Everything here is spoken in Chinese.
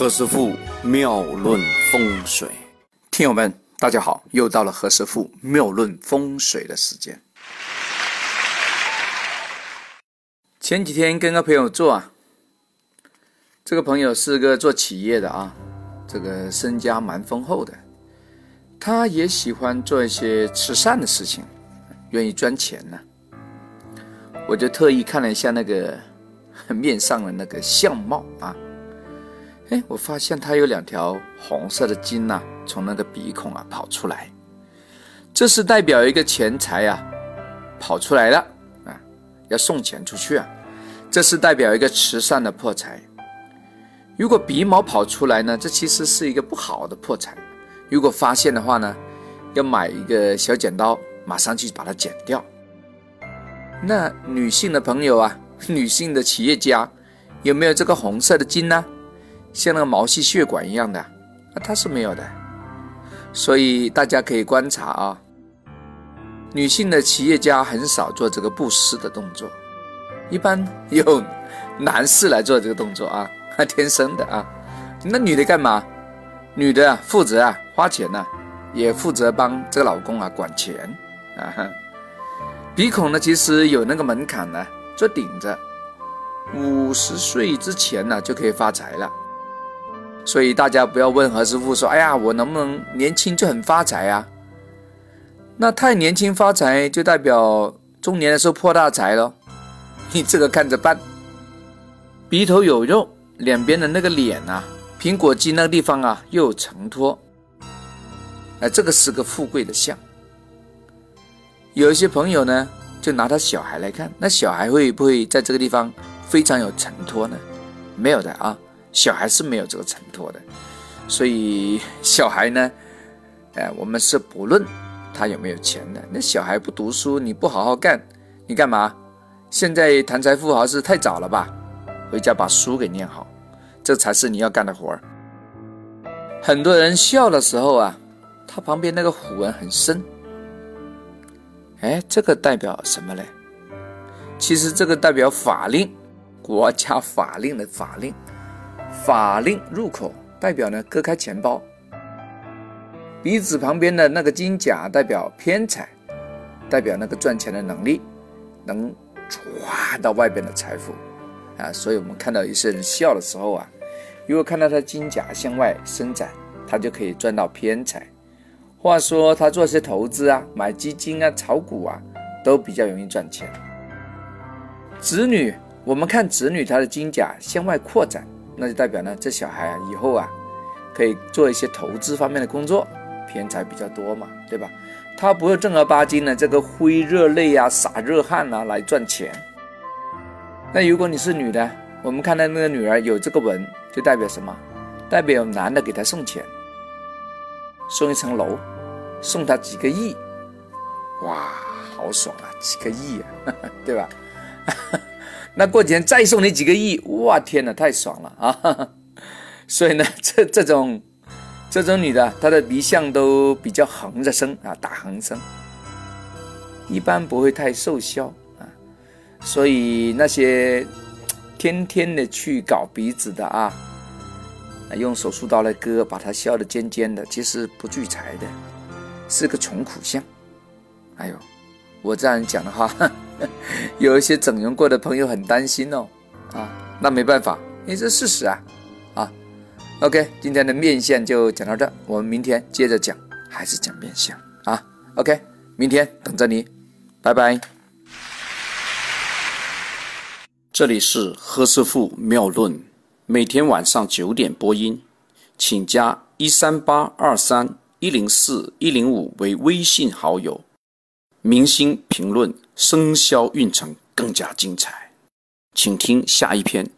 何师傅妙论风水，听友们，大家好，又到了何师傅妙论风水的时间。前几天跟个朋友做啊，这个朋友是个做企业的啊，这个身家蛮丰厚的，他也喜欢做一些慈善的事情，愿意赚钱呢。我就特意看了一下那个 面上的那个相貌啊。哎，我发现他有两条红色的筋呐，从那个鼻孔啊跑出来，这是代表一个钱财啊跑出来了啊，要送钱出去啊，这是代表一个慈善的破财。如果鼻毛跑出来呢，这其实是一个不好的破财。如果发现的话呢，要买一个小剪刀，马上去把它剪掉。那女性的朋友啊，女性的企业家有没有这个红色的筋呢？像那个毛细血管一样的，啊，它是没有的，所以大家可以观察啊，女性的企业家很少做这个布施的动作，一般 由男士来做这个动作啊，天生的啊。那女的干嘛？女的负责啊花钱呢，也负责帮这个老公啊管钱啊。鼻孔呢，其实有那个门槛呢，做顶着，五十岁之前呢就可以发财了。所以大家不要问何师傅说：“哎呀，我能不能年轻就很发财啊？”那太年轻发财就代表中年的时候破大财了。你这个看着办。鼻头有肉，两边的那个脸啊，苹果肌那个地方啊又有承托，哎，这个是个富贵的相。有一些朋友呢，就拿他小孩来看，那小孩会不会在这个地方非常有承托呢？没有的啊。小孩是没有这个承托的，所以小孩呢，哎，我们是不论他有没有钱的。那小孩不读书，你不好好干，你干嘛？现在谈财富还是太早了吧？回家把书给念好，这才是你要干的活儿。很多人笑的时候啊，他旁边那个虎纹很深，哎，这个代表什么嘞？其实这个代表法令，国家法令的法令。法令入口代表呢割开钱包，鼻子旁边的那个金甲代表偏财，代表那个赚钱的能力，能抓到外边的财富啊！所以我们看到一些人笑的时候啊，如果看到他金甲向外伸展，他就可以赚到偏财。话说他做些投资啊，买基金啊，炒股啊，都比较容易赚钱。子女，我们看子女他的金甲向外扩展。那就代表呢，这小孩啊，以后啊，可以做一些投资方面的工作，偏财比较多嘛，对吧？他不会正儿八经的这个挥热泪啊、洒热汗啊来赚钱。那如果你是女的，我们看到那个女儿有这个纹，就代表什么？代表男的给她送钱，送一层楼，送她几个亿，哇，好爽啊，几个亿啊，对吧？那过几天再送你几个亿，哇天哪，太爽了啊！所以呢，这这种这种女的，她的鼻相都比较横着生啊，大横生，一般不会太瘦削啊。所以那些 天天的去搞鼻子的啊，用手术刀来割，把它削的尖尖的，其实不聚财的，是个穷苦相。哎呦，我这样讲的话。有一些整容过的朋友很担心哦，啊，那没办法，因为这事实啊，啊，OK，今天的面相就讲到这，我们明天接着讲，还是讲面相啊，OK，明天等着你，拜拜。这里是何师傅妙论，每天晚上九点播音，请加一三八二三一零四一零五为微信好友。明星评论生肖运程更加精彩，请听下一篇。